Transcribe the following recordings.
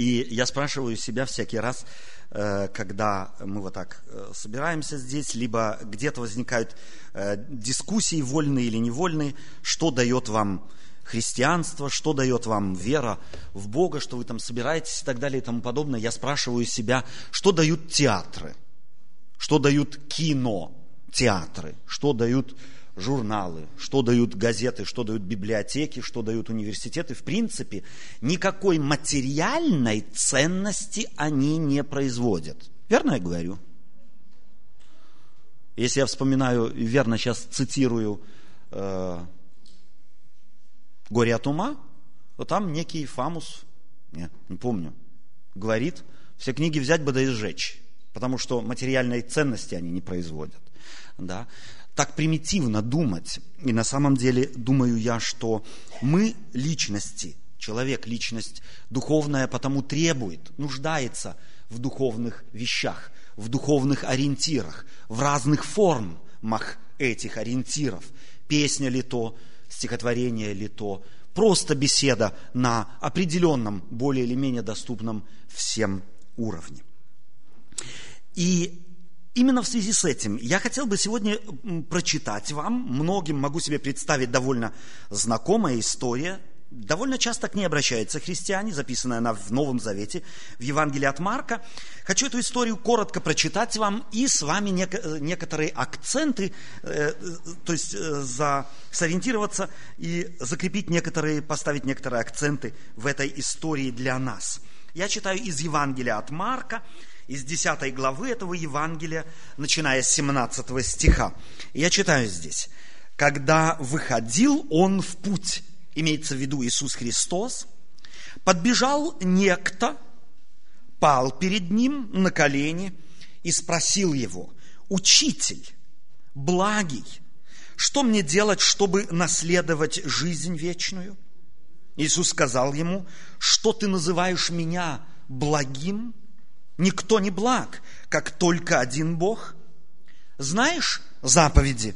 И я спрашиваю себя всякий раз, э, когда мы вот так э, собираемся здесь, либо где-то возникают э, дискуссии, вольные или невольные, что дает вам христианство, что дает вам вера в Бога, что вы там собираетесь и так далее и тому подобное. Я спрашиваю себя, что дают театры, что дают кино, театры, что дают журналы, что дают газеты, что дают библиотеки, что дают университеты. В принципе, никакой материальной ценности они не производят. Верно я говорю? Если я вспоминаю, верно сейчас цитирую э, «Горе от ума», то там некий Фамус, не, не помню, говорит, все книги взять бы да и сжечь, потому что материальной ценности они не производят. Да? Так примитивно думать. И на самом деле думаю я, что мы личности, человек личность духовная, потому требует, нуждается в духовных вещах, в духовных ориентирах, в разных формах этих ориентиров. Песня ли то, стихотворение ли то, просто беседа на определенном, более или менее доступном всем уровне. И Именно в связи с этим я хотел бы сегодня прочитать вам, многим могу себе представить довольно знакомая история, довольно часто к ней обращаются христиане, записанная она в Новом Завете, в Евангелии от Марка. Хочу эту историю коротко прочитать вам и с вами некоторые акценты, э, то есть э, за, сориентироваться и закрепить некоторые, поставить некоторые акценты в этой истории для нас. Я читаю из Евангелия от Марка, из 10 главы этого Евангелия, начиная с 17 стиха. Я читаю здесь. «Когда выходил он в путь, имеется в виду Иисус Христос, подбежал некто, пал перед ним на колени и спросил его, «Учитель, благий, что мне делать, чтобы наследовать жизнь вечную?» Иисус сказал ему, «Что ты называешь меня благим? Никто не благ, как только один Бог. Знаешь заповеди?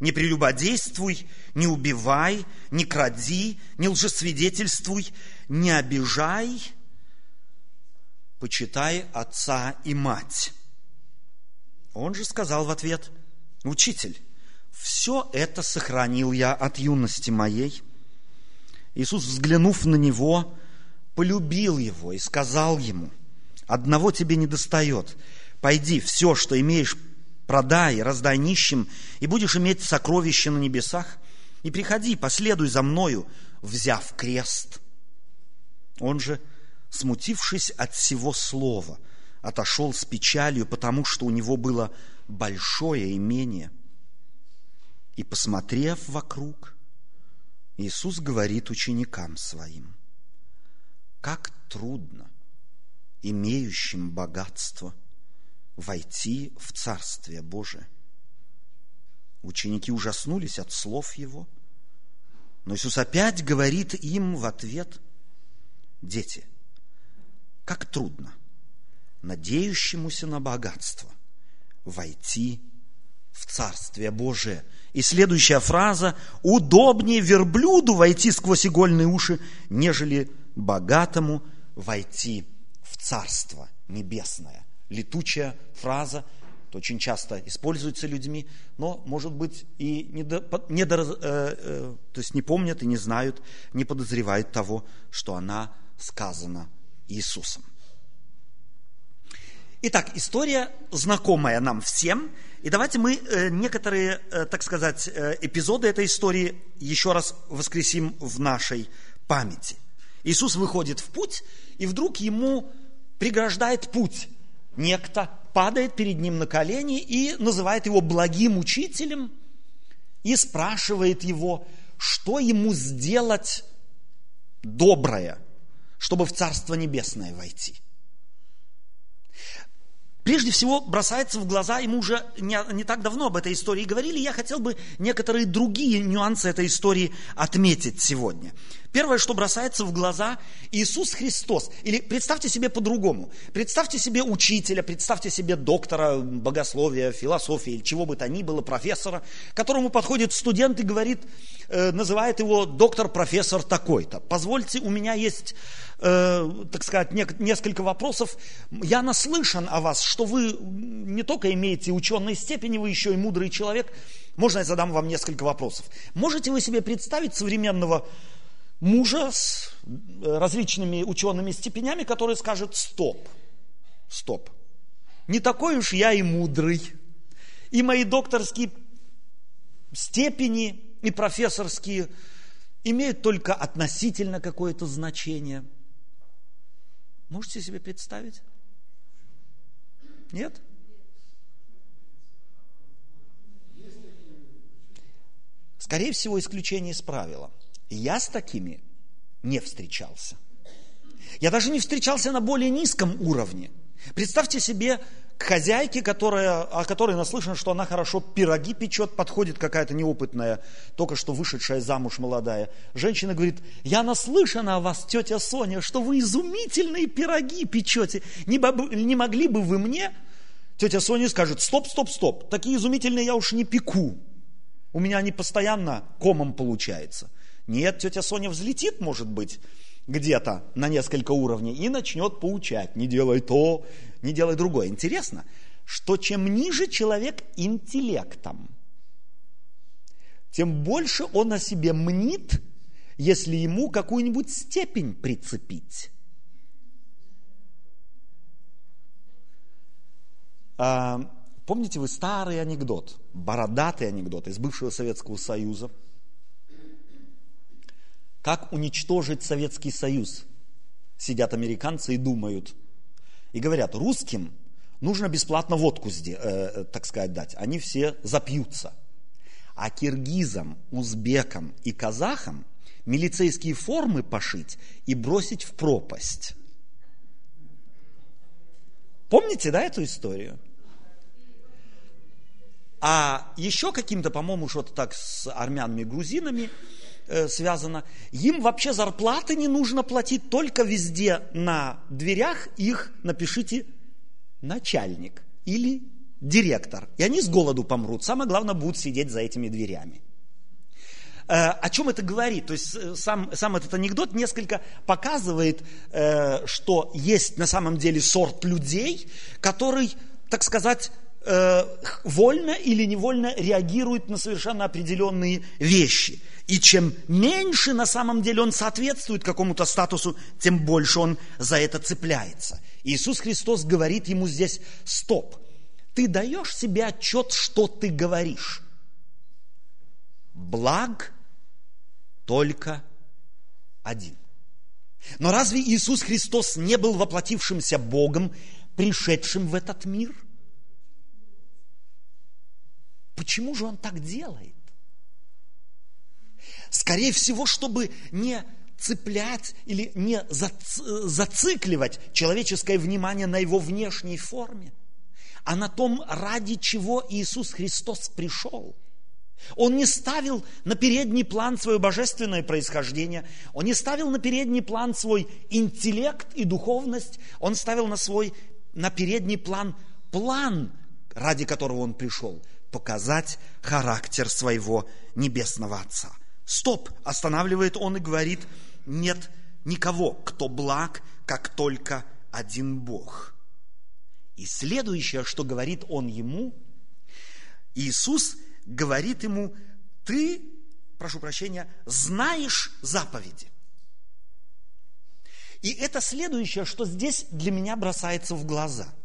Не прелюбодействуй, не убивай, не кради, не лжесвидетельствуй, не обижай, почитай отца и мать. Он же сказал в ответ, учитель, все это сохранил я от юности моей. Иисус, взглянув на него, полюбил его и сказал ему – Одного тебе не достает. Пойди, все, что имеешь, продай, раздай нищим, и будешь иметь сокровища на небесах. И приходи, последуй за мною, взяв крест. Он же, смутившись от всего слова, отошел с печалью, потому что у него было большое имение. И, посмотрев вокруг, Иисус говорит ученикам своим, как трудно имеющим богатство, войти в Царствие Божие. Ученики ужаснулись от слов Его, но Иисус опять говорит им в ответ, дети, как трудно надеющемуся на богатство войти в Царствие Божие. И следующая фраза «Удобнее верблюду войти сквозь игольные уши, нежели богатому войти Царство Небесное. Летучая фраза, очень часто используется людьми, но, может быть, и не, до, не до, э, э, то есть не помнят и не знают, не подозревают того, что она сказана Иисусом. Итак, история знакомая нам всем. И давайте мы э, некоторые, э, так сказать, э, эпизоды этой истории еще раз воскресим в нашей памяти. Иисус выходит в путь, и вдруг ему преграждает путь. Некто падает перед ним на колени и называет его благим учителем и спрашивает его, что ему сделать доброе, чтобы в Царство Небесное войти. Прежде всего бросается в глаза, ему уже не, не так давно об этой истории говорили, я хотел бы некоторые другие нюансы этой истории отметить сегодня. Первое, что бросается в глаза, Иисус Христос. Или представьте себе по-другому. Представьте себе учителя, представьте себе доктора богословия, философии, чего бы то ни было, профессора, которому подходит студент и говорит, э, называет его доктор-профессор такой-то. Позвольте, у меня есть, э, так сказать, не, несколько вопросов. Я наслышан о вас, что вы не только имеете ученые степени, вы еще и мудрый человек. Можно я задам вам несколько вопросов? Можете вы себе представить современного мужа с э, различными учеными степенями, который скажет стоп, стоп. Не такой уж я и мудрый. И мои докторские степени и профессорские имеют только относительно какое-то значение. Можете себе представить? Нет? Скорее всего, исключение из правила. Я с такими не встречался. Я даже не встречался на более низком уровне. Представьте себе к хозяйке, которая, о которой наслышано, что она хорошо пироги печет, подходит какая-то неопытная, только что вышедшая замуж молодая. Женщина говорит, я наслышана о вас, тетя Соня, что вы изумительные пироги печете. Не, не могли бы вы мне? Тетя Соня скажет, стоп, стоп, стоп, такие изумительные я уж не пеку. У меня они постоянно комом получается. Нет, тетя Соня взлетит, может быть, где-то на несколько уровней и начнет поучать. Не делай то, не делай другое. Интересно, что чем ниже человек интеллектом, тем больше он о себе мнит, если ему какую-нибудь степень прицепить. А, помните вы старый анекдот, бородатый анекдот из бывшего Советского Союза – как уничтожить Советский Союз? Сидят американцы и думают. И говорят, русским нужно бесплатно водку, э, э, так сказать, дать. Они все запьются. А киргизам, узбекам и казахам милицейские формы пошить и бросить в пропасть. Помните, да, эту историю? А еще каким-то, по-моему, что-то так с армянами, грузинами, Э, связано. Им вообще зарплаты не нужно платить, только везде на дверях их напишите начальник или директор. И они с голоду помрут. Самое главное, будут сидеть за этими дверями. Э, о чем это говорит? То есть э, сам, сам этот анекдот несколько показывает, что есть на самом деле сорт людей, который, так сказать, вольно или невольно реагирует на совершенно определенные вещи. И чем меньше на самом деле он соответствует какому-то статусу, тем больше он за это цепляется. Иисус Христос говорит ему здесь, стоп, ты даешь себе отчет, что ты говоришь. Благ только один. Но разве Иисус Христос не был воплотившимся Богом, пришедшим в этот мир? Почему же Он так делает? Скорее всего, чтобы не цеплять или не зацикливать человеческое внимание на его внешней форме, а на том, ради чего Иисус Христос пришел. Он не ставил на передний план свое божественное происхождение, он не ставил на передний план свой интеллект и духовность, он ставил на свой, на передний план план, ради которого он пришел, показать характер своего небесного Отца. Стоп, останавливает он и говорит, нет никого, кто благ, как только один Бог. И следующее, что говорит он ему, Иисус говорит ему, ты, прошу прощения, знаешь заповеди. И это следующее, что здесь для меня бросается в глаза –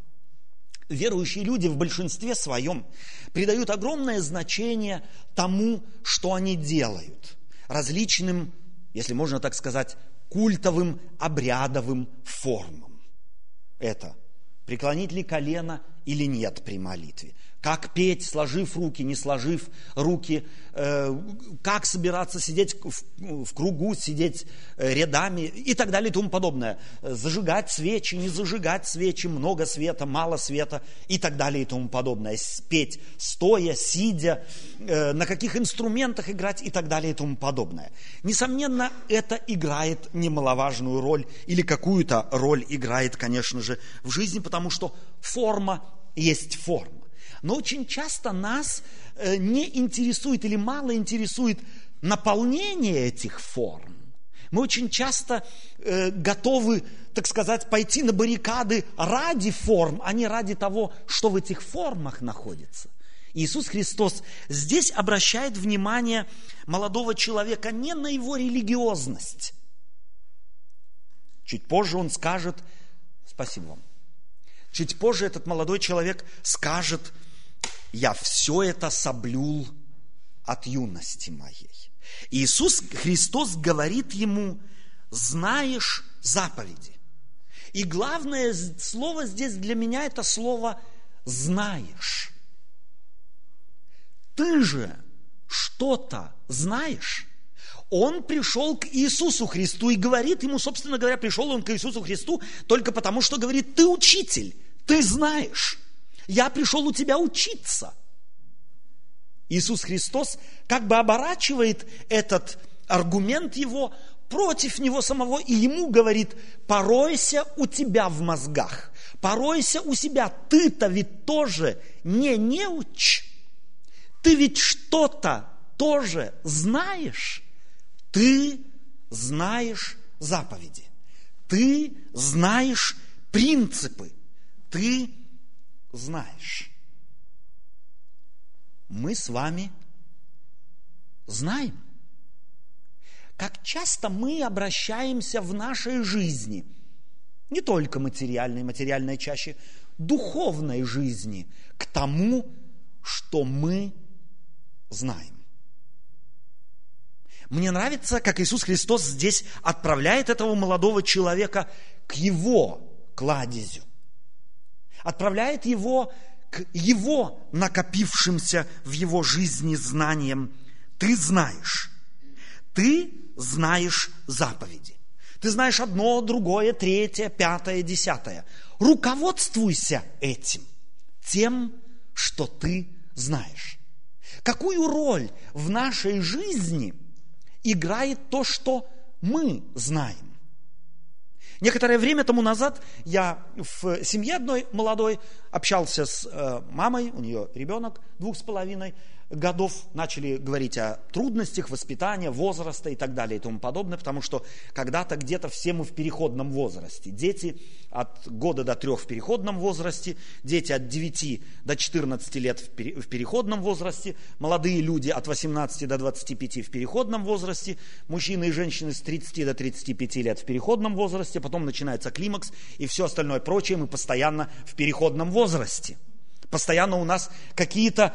верующие люди в большинстве своем придают огромное значение тому, что они делают, различным, если можно так сказать, культовым, обрядовым формам. Это преклонить ли колено или нет при молитве как петь, сложив руки, не сложив руки, э, как собираться сидеть в, кругу, сидеть э, рядами и так далее и тому подобное. Зажигать свечи, не зажигать свечи, много света, мало света и так далее и тому подобное. Петь стоя, сидя, э, на каких инструментах играть и так далее и тому подобное. Несомненно, это играет немаловажную роль или какую-то роль играет, конечно же, в жизни, потому что форма есть форма. Но очень часто нас э, не интересует или мало интересует наполнение этих форм. Мы очень часто э, готовы, так сказать, пойти на баррикады ради форм, а не ради того, что в этих формах находится. Иисус Христос здесь обращает внимание молодого человека не на его религиозность. Чуть позже он скажет, спасибо вам, чуть позже этот молодой человек скажет, я все это соблюл от юности моей. Иисус Христос говорит ему, знаешь заповеди. И главное слово здесь для меня это слово знаешь. Ты же что-то знаешь. Он пришел к Иисусу Христу и говорит ему, собственно говоря, пришел он к Иисусу Христу только потому, что говорит, ты учитель, ты знаешь. Я пришел у тебя учиться. Иисус Христос как бы оборачивает этот аргумент его против него самого и ему говорит, поройся у тебя в мозгах, поройся у себя, ты-то ведь тоже не неуч, ты ведь что-то тоже знаешь, ты знаешь заповеди, ты знаешь принципы, ты знаешь. Мы с вами знаем, как часто мы обращаемся в нашей жизни, не только материальной, материальной чаще, духовной жизни, к тому, что мы знаем. Мне нравится, как Иисус Христос здесь отправляет этого молодого человека к его кладезю отправляет его к его накопившимся в его жизни знаниям. Ты знаешь, ты знаешь заповеди. Ты знаешь одно, другое, третье, пятое, десятое. Руководствуйся этим, тем, что ты знаешь. Какую роль в нашей жизни играет то, что мы знаем? Некоторое время тому назад я в семье одной молодой общался с э, мамой, у нее ребенок двух с половиной, годов начали говорить о трудностях воспитания, возраста и так далее и тому подобное, потому что когда-то где-то все мы в переходном возрасте. Дети от года до трех в переходном возрасте, дети от 9 до 14 лет в переходном возрасте, молодые люди от 18 до 25 в переходном возрасте, мужчины и женщины с 30 до 35 лет в переходном возрасте, потом начинается климакс и все остальное прочее, мы постоянно в переходном возрасте. Постоянно у нас какие-то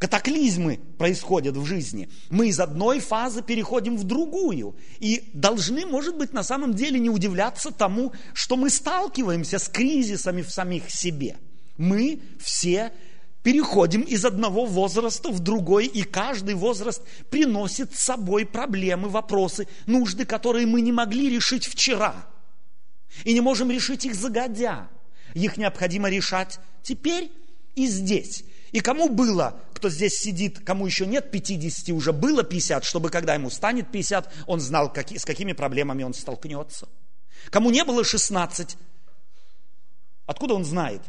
катаклизмы происходят в жизни. Мы из одной фазы переходим в другую. И должны, может быть, на самом деле не удивляться тому, что мы сталкиваемся с кризисами в самих себе. Мы все переходим из одного возраста в другой, и каждый возраст приносит с собой проблемы, вопросы, нужды, которые мы не могли решить вчера. И не можем решить их загодя. Их необходимо решать теперь и здесь. И кому было, кто здесь сидит, кому еще нет 50, уже было 50, чтобы когда ему станет 50, он знал, какие, с какими проблемами он столкнется. Кому не было 16, откуда он знает,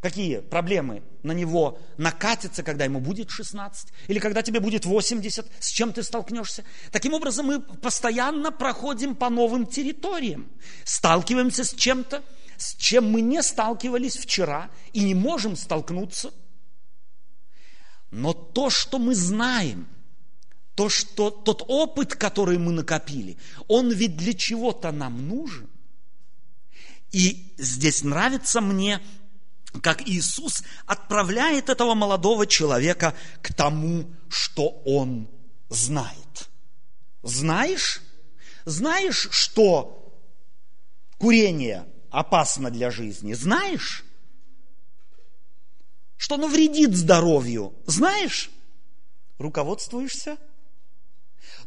какие проблемы на него накатятся, когда ему будет 16, или когда тебе будет 80, с чем ты столкнешься. Таким образом, мы постоянно проходим по новым территориям, сталкиваемся с чем-то, с чем мы не сталкивались вчера и не можем столкнуться – но то, что мы знаем, то, что, тот опыт, который мы накопили, он ведь для чего-то нам нужен. И здесь нравится мне, как Иисус отправляет этого молодого человека к тому, что он знает. Знаешь? Знаешь, что курение опасно для жизни? Знаешь? Что оно вредит здоровью, знаешь? Руководствуешься?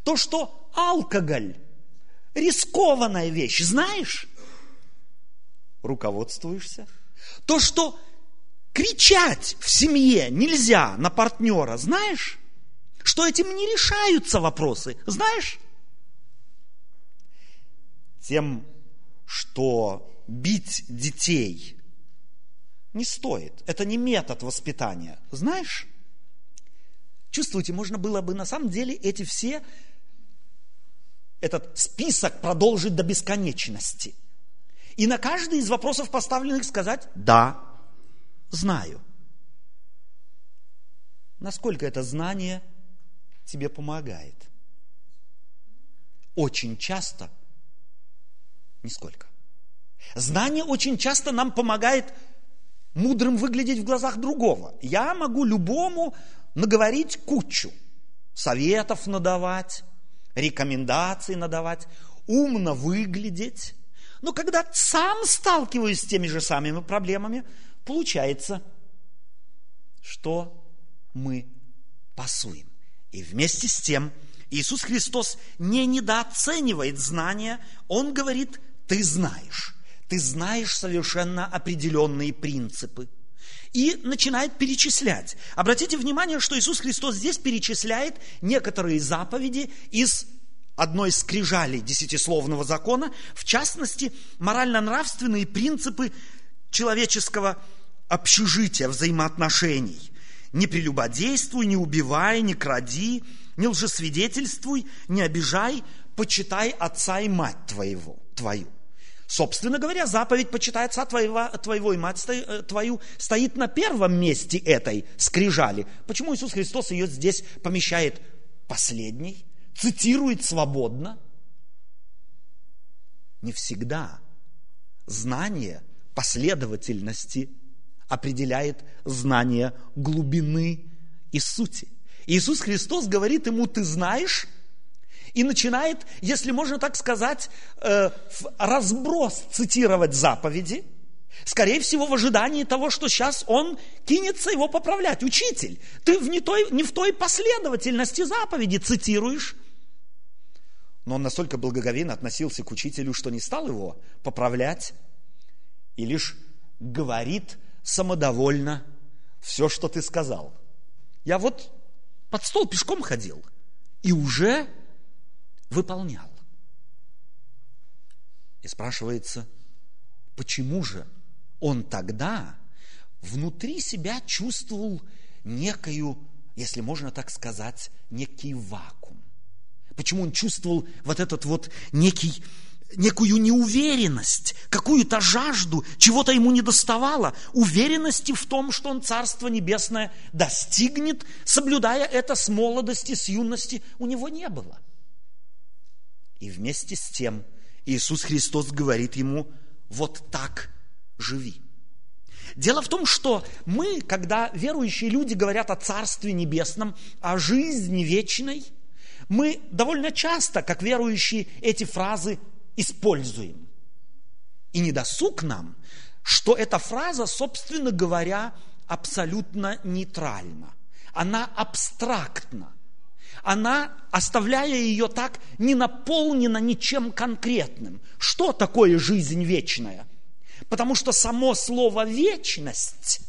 То, что алкоголь – рискованная вещь, знаешь? Руководствуешься? То, что кричать в семье нельзя на партнера, знаешь? Что этим не решаются вопросы, знаешь? Тем, что бить детей не стоит. Это не метод воспитания. Знаешь? Чувствуете, можно было бы на самом деле эти все, этот список продолжить до бесконечности. И на каждый из вопросов поставленных сказать «да, знаю». Насколько это знание тебе помогает? Очень часто нисколько. Знание очень часто нам помогает мудрым выглядеть в глазах другого. Я могу любому наговорить кучу, советов надавать, рекомендаций надавать, умно выглядеть. Но когда сам сталкиваюсь с теми же самыми проблемами, получается, что мы пасуем. И вместе с тем Иисус Христос не недооценивает знания, Он говорит, ты знаешь ты знаешь совершенно определенные принципы. И начинает перечислять. Обратите внимание, что Иисус Христос здесь перечисляет некоторые заповеди из одной из скрижалей десятисловного закона, в частности, морально-нравственные принципы человеческого общежития, взаимоотношений. Не прелюбодействуй, не убивай, не кради, не лжесвидетельствуй, не обижай, почитай отца и мать твоего, твою. Собственно говоря, заповедь «почитай отца твоего, твоего и мать э, твою» стоит на первом месте этой скрижали. Почему Иисус Христос ее здесь помещает последней, цитирует свободно? Не всегда знание последовательности определяет знание глубины и сути. Иисус Христос говорит ему, ты знаешь, и начинает, если можно так сказать, э, разброс цитировать заповеди, скорее всего, в ожидании того, что сейчас он кинется его поправлять. Учитель, ты в не, той, не в той последовательности заповеди цитируешь. Но он настолько благоговейно относился к учителю, что не стал его поправлять и лишь говорит самодовольно все, что ты сказал. Я вот под стол пешком ходил и уже выполнял. И спрашивается, почему же он тогда внутри себя чувствовал некую, если можно так сказать, некий вакуум? Почему он чувствовал вот этот вот некий, некую неуверенность, какую-то жажду, чего-то ему не доставало, уверенности в том, что он Царство Небесное достигнет, соблюдая это с молодости, с юности, у него не было – и вместе с тем Иисус Христос говорит ему, вот так живи. Дело в том, что мы, когда верующие люди говорят о Царстве Небесном, о жизни вечной, мы довольно часто, как верующие, эти фразы используем. И не досуг нам, что эта фраза, собственно говоря, абсолютно нейтральна. Она абстрактна она, оставляя ее так, не наполнена ничем конкретным. Что такое жизнь вечная? Потому что само слово «вечность»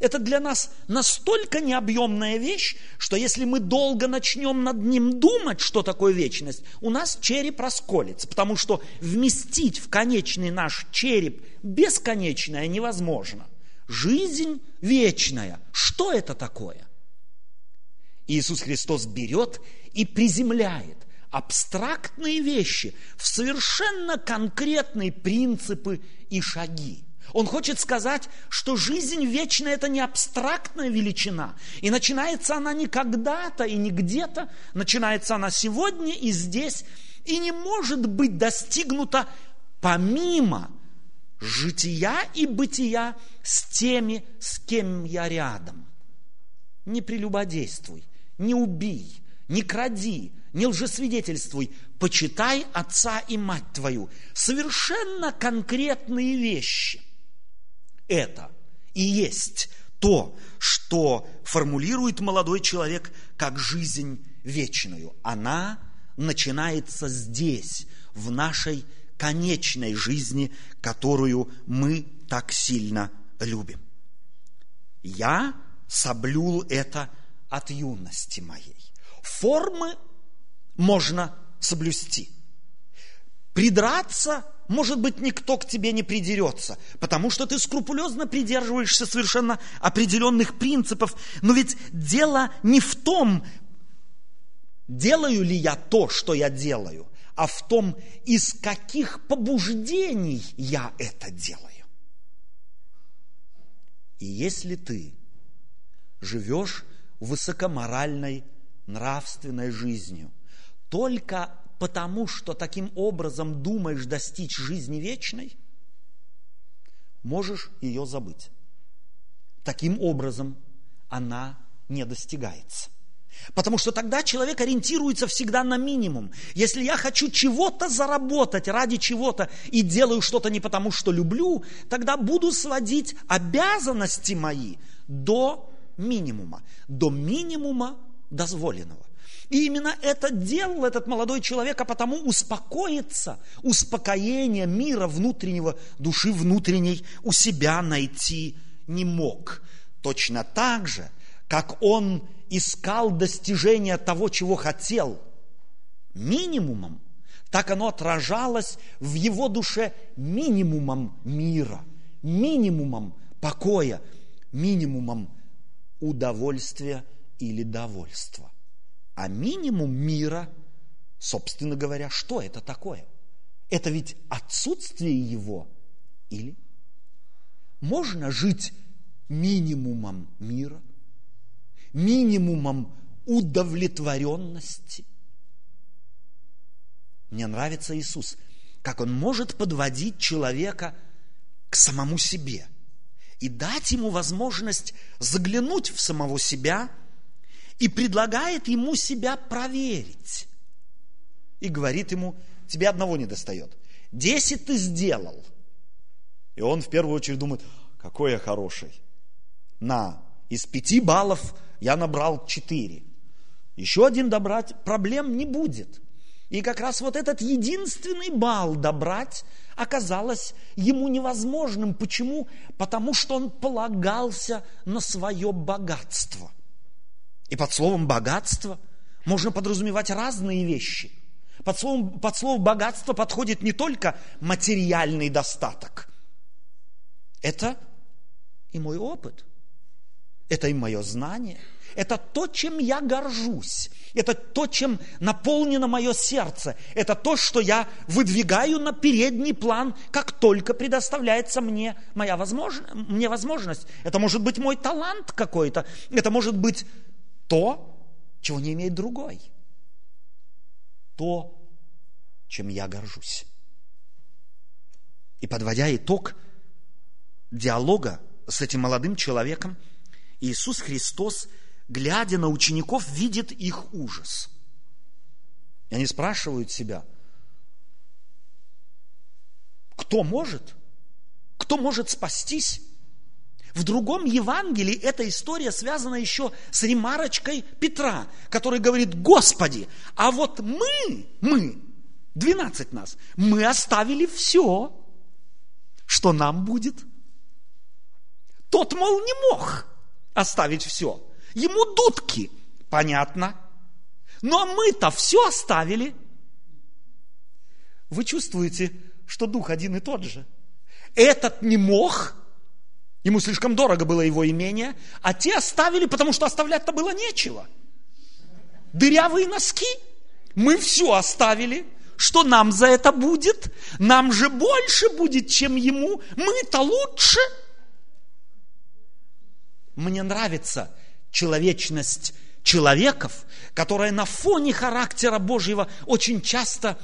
это для нас настолько необъемная вещь, что если мы долго начнем над ним думать, что такое вечность, у нас череп расколется, потому что вместить в конечный наш череп бесконечное невозможно. Жизнь вечная. Что это такое? Иисус Христос берет и приземляет абстрактные вещи в совершенно конкретные принципы и шаги. Он хочет сказать, что жизнь вечная – это не абстрактная величина. И начинается она не когда-то и не где-то, начинается она сегодня и здесь, и не может быть достигнута помимо жития и бытия с теми, с кем я рядом. Не прелюбодействуй, не убий, не кради, не лжесвидетельствуй, почитай отца и мать твою. Совершенно конкретные вещи. Это и есть то, что формулирует молодой человек как жизнь вечную. Она начинается здесь, в нашей конечной жизни, которую мы так сильно любим. Я соблюл это от юности моей. Формы можно соблюсти. Придраться, может быть, никто к тебе не придерется, потому что ты скрупулезно придерживаешься совершенно определенных принципов. Но ведь дело не в том, делаю ли я то, что я делаю, а в том, из каких побуждений я это делаю. И если ты живешь высокоморальной, нравственной жизнью, только потому, что таким образом думаешь достичь жизни вечной, можешь ее забыть. Таким образом она не достигается. Потому что тогда человек ориентируется всегда на минимум. Если я хочу чего-то заработать ради чего-то и делаю что-то не потому, что люблю, тогда буду сводить обязанности мои до минимума, до минимума дозволенного. И именно это делал этот молодой человек, а потому успокоиться, успокоение мира внутреннего, души внутренней у себя найти не мог. Точно так же, как он искал достижения того, чего хотел, минимумом, так оно отражалось в его душе минимумом мира, минимумом покоя, минимумом удовольствия или довольства. А минимум мира, собственно говоря, что это такое? Это ведь отсутствие его или можно жить минимумом мира, минимумом удовлетворенности. Мне нравится Иисус, как Он может подводить человека к самому себе и дать ему возможность заглянуть в самого себя и предлагает ему себя проверить. И говорит ему, тебе одного не достает. Десять ты сделал. И он в первую очередь думает, какой я хороший. На, из пяти баллов я набрал четыре. Еще один добрать проблем не будет. И как раз вот этот единственный балл добрать оказалось ему невозможным. Почему? Потому что он полагался на свое богатство. И под словом богатство можно подразумевать разные вещи. Под словом, под словом богатство подходит не только материальный достаток. Это и мой опыт – это и мое знание. Это то, чем я горжусь. Это то, чем наполнено мое сердце. Это то, что я выдвигаю на передний план, как только предоставляется мне моя возможность, мне возможность. Это может быть мой талант какой-то. Это может быть то, чего не имеет другой. То, чем я горжусь. И подводя итог диалога с этим молодым человеком, Иисус Христос, глядя на учеников, видит их ужас. И они спрашивают себя, кто может? Кто может спастись? В другом Евангелии эта история связана еще с ремарочкой Петра, который говорит, Господи, а вот мы, мы, 12 нас, мы оставили все, что нам будет. Тот, мол, не мог оставить все. Ему дудки, понятно. Но мы-то все оставили. Вы чувствуете, что дух один и тот же. Этот не мог, ему слишком дорого было его имение, а те оставили, потому что оставлять-то было нечего. Дырявые носки. Мы все оставили. Что нам за это будет? Нам же больше будет, чем ему. Мы-то лучше. Мне нравится человечность человеков, которая на фоне характера Божьего очень часто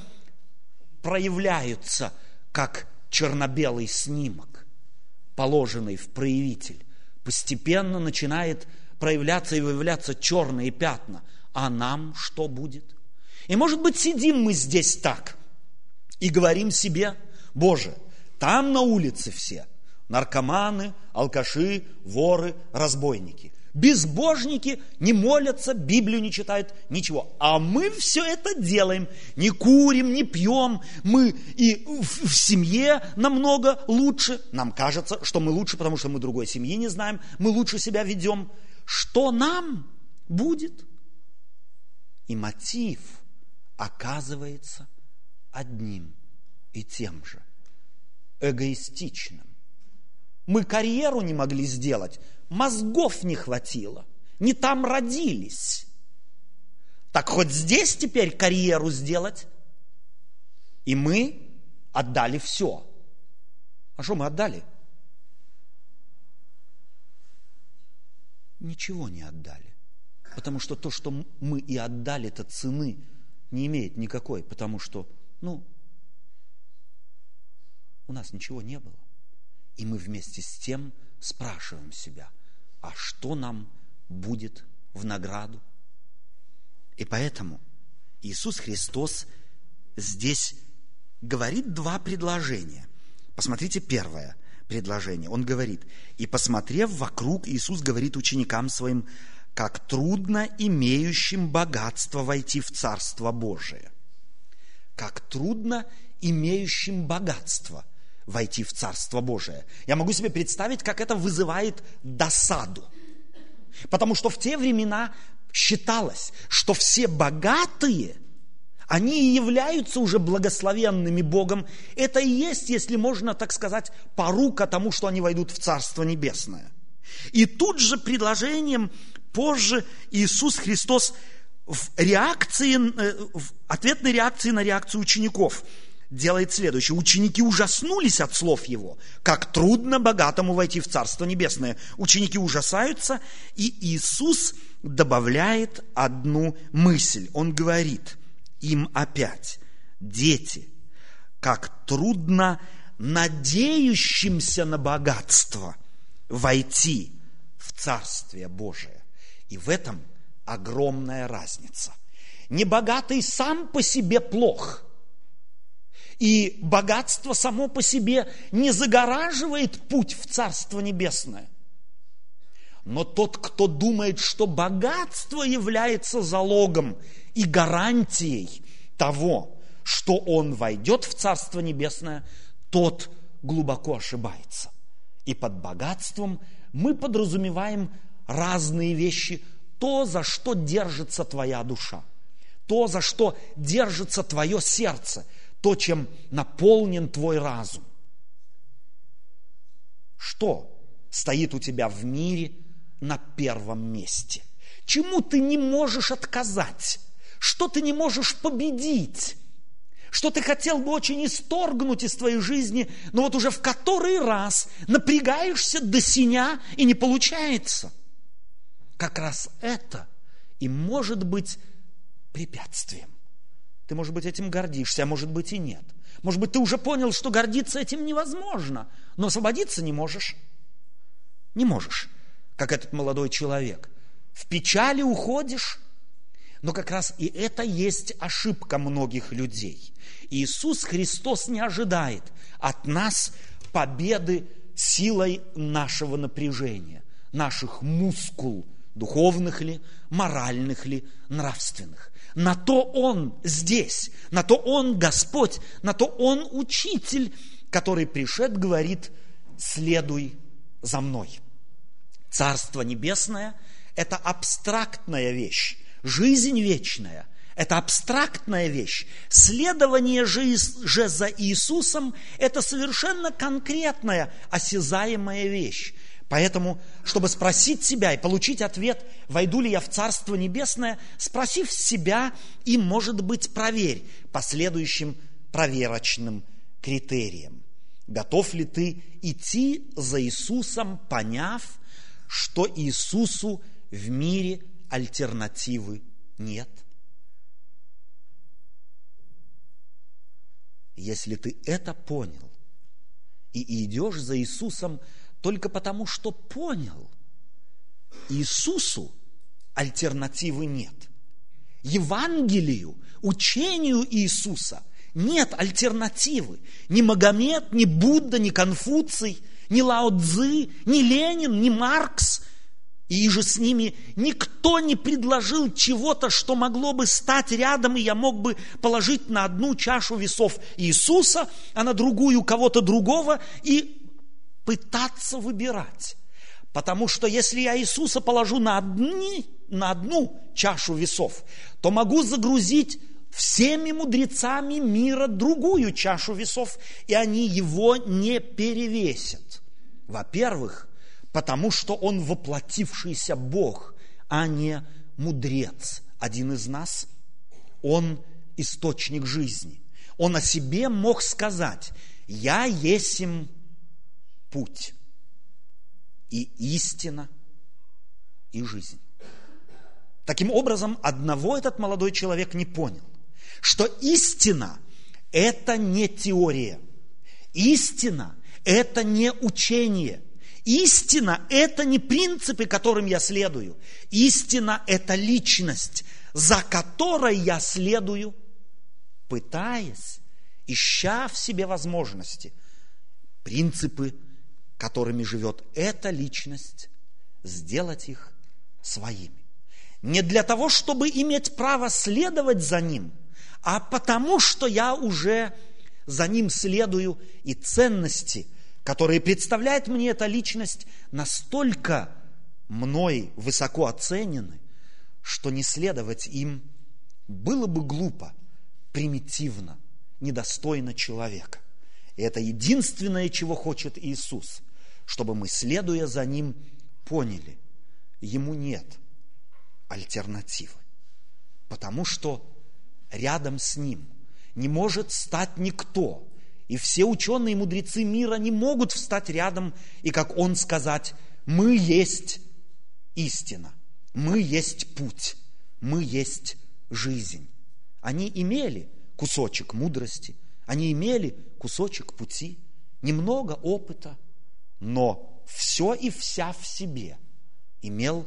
проявляются как черно-белый снимок, положенный в проявитель. Постепенно начинает проявляться и выявляться черные пятна. А нам что будет? И может быть сидим мы здесь так и говорим себе, Боже, там на улице все Наркоманы, алкаши, воры, разбойники. Безбожники не молятся, Библию не читают, ничего. А мы все это делаем. Не курим, не пьем. Мы и в, в семье намного лучше. Нам кажется, что мы лучше, потому что мы другой семьи не знаем. Мы лучше себя ведем. Что нам будет? И мотив оказывается одним и тем же. Эгоистичным. Мы карьеру не могли сделать, мозгов не хватило, не там родились. Так хоть здесь теперь карьеру сделать. И мы отдали все. А что мы отдали? Ничего не отдали. Потому что то, что мы и отдали, это цены не имеет никакой, потому что, ну, у нас ничего не было. И мы вместе с тем спрашиваем себя – а что нам будет в награду? И поэтому Иисус Христос здесь говорит два предложения. Посмотрите первое предложение. Он говорит, и посмотрев вокруг, Иисус говорит ученикам своим, как трудно имеющим богатство войти в Царство Божие. Как трудно имеющим богатство войти в Царство Божие. Я могу себе представить, как это вызывает досаду. Потому что в те времена считалось, что все богатые, они и являются уже благословенными Богом. Это и есть, если можно так сказать, порука тому, что они войдут в Царство Небесное. И тут же предложением позже Иисус Христос в реакции, э, в ответной реакции на реакцию учеников – делает следующее. Ученики ужаснулись от слов его, как трудно богатому войти в Царство Небесное. Ученики ужасаются, и Иисус добавляет одну мысль. Он говорит им опять, дети, как трудно надеющимся на богатство войти в Царствие Божие. И в этом огромная разница. Небогатый сам по себе плох – и богатство само по себе не загораживает путь в Царство Небесное. Но тот, кто думает, что богатство является залогом и гарантией того, что он войдет в Царство Небесное, тот глубоко ошибается. И под богатством мы подразумеваем разные вещи, то, за что держится твоя душа, то, за что держится твое сердце – то, чем наполнен твой разум. Что стоит у тебя в мире на первом месте? Чему ты не можешь отказать? Что ты не можешь победить? Что ты хотел бы очень исторгнуть из твоей жизни, но вот уже в который раз напрягаешься до синя и не получается? Как раз это и может быть препятствием. Ты, может быть, этим гордишься, а может быть и нет. Может быть, ты уже понял, что гордиться этим невозможно, но освободиться не можешь. Не можешь, как этот молодой человек. В печали уходишь, но как раз и это есть ошибка многих людей. Иисус Христос не ожидает от нас победы силой нашего напряжения, наших мускул, духовных ли, моральных ли, нравственных. На то Он здесь, на то Он Господь, на то Он Учитель, который пришед, говорит, следуй за мной. Царство Небесное – это абстрактная вещь, жизнь вечная – это абстрактная вещь. Следование же, за Иисусом – это совершенно конкретная, осязаемая вещь. Поэтому, чтобы спросить себя и получить ответ, войду ли я в Царство Небесное, спросив себя и, может быть, проверь последующим проверочным критериям. Готов ли ты идти за Иисусом, поняв, что Иисусу в мире альтернативы нет? Если ты это понял и идешь за Иисусом, только потому, что понял, Иисусу альтернативы нет. Евангелию, учению Иисуса нет альтернативы. Ни Магомед, ни Будда, ни Конфуций, ни Лао Цзы, ни Ленин, ни Маркс. И же с ними никто не предложил чего-то, что могло бы стать рядом, и я мог бы положить на одну чашу весов Иисуса, а на другую кого-то другого, и пытаться выбирать. Потому что если я Иисуса положу на, одни, на одну чашу весов, то могу загрузить всеми мудрецами мира другую чашу весов, и они его не перевесят. Во-первых, потому что он воплотившийся Бог, а не мудрец. Один из нас, он источник жизни. Он о себе мог сказать, я есим путь и истина и жизнь. Таким образом, одного этот молодой человек не понял что истина – это не теория. Истина – это не учение. Истина – это не принципы, которым я следую. Истина – это личность, за которой я следую, пытаясь, ища в себе возможности, принципы, которыми живет эта личность, сделать их своими. Не для того, чтобы иметь право следовать за ним – а потому что я уже за ним следую, и ценности, которые представляет мне эта личность, настолько мной высоко оценены, что не следовать им было бы глупо, примитивно, недостойно человека. И это единственное, чего хочет Иисус, чтобы мы, следуя за Ним, поняли, Ему нет альтернативы. Потому что рядом с ним не может стать никто. И все ученые и мудрецы мира не могут встать рядом и, как он, сказать, мы есть истина, мы есть путь, мы есть жизнь. Они имели кусочек мудрости, они имели кусочек пути, немного опыта, но все и вся в себе имел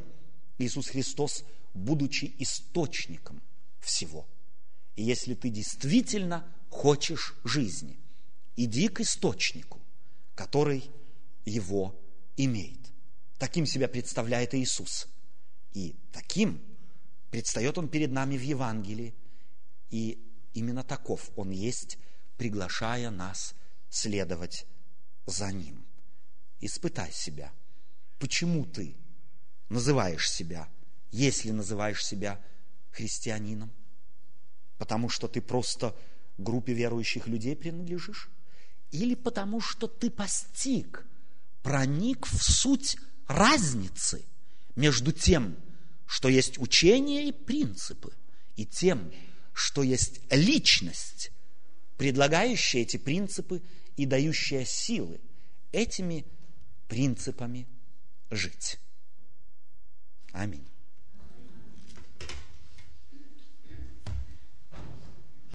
Иисус Христос, будучи источником всего – и если ты действительно хочешь жизни, иди к источнику, который его имеет. Таким себя представляет Иисус. И таким предстает Он перед нами в Евангелии. И именно таков Он есть, приглашая нас следовать за Ним. Испытай себя, почему ты называешь себя, если называешь себя христианином – Потому что ты просто группе верующих людей принадлежишь? Или потому что ты постиг, проник в суть разницы между тем, что есть учение и принципы, и тем, что есть личность, предлагающая эти принципы и дающая силы этими принципами жить. Аминь.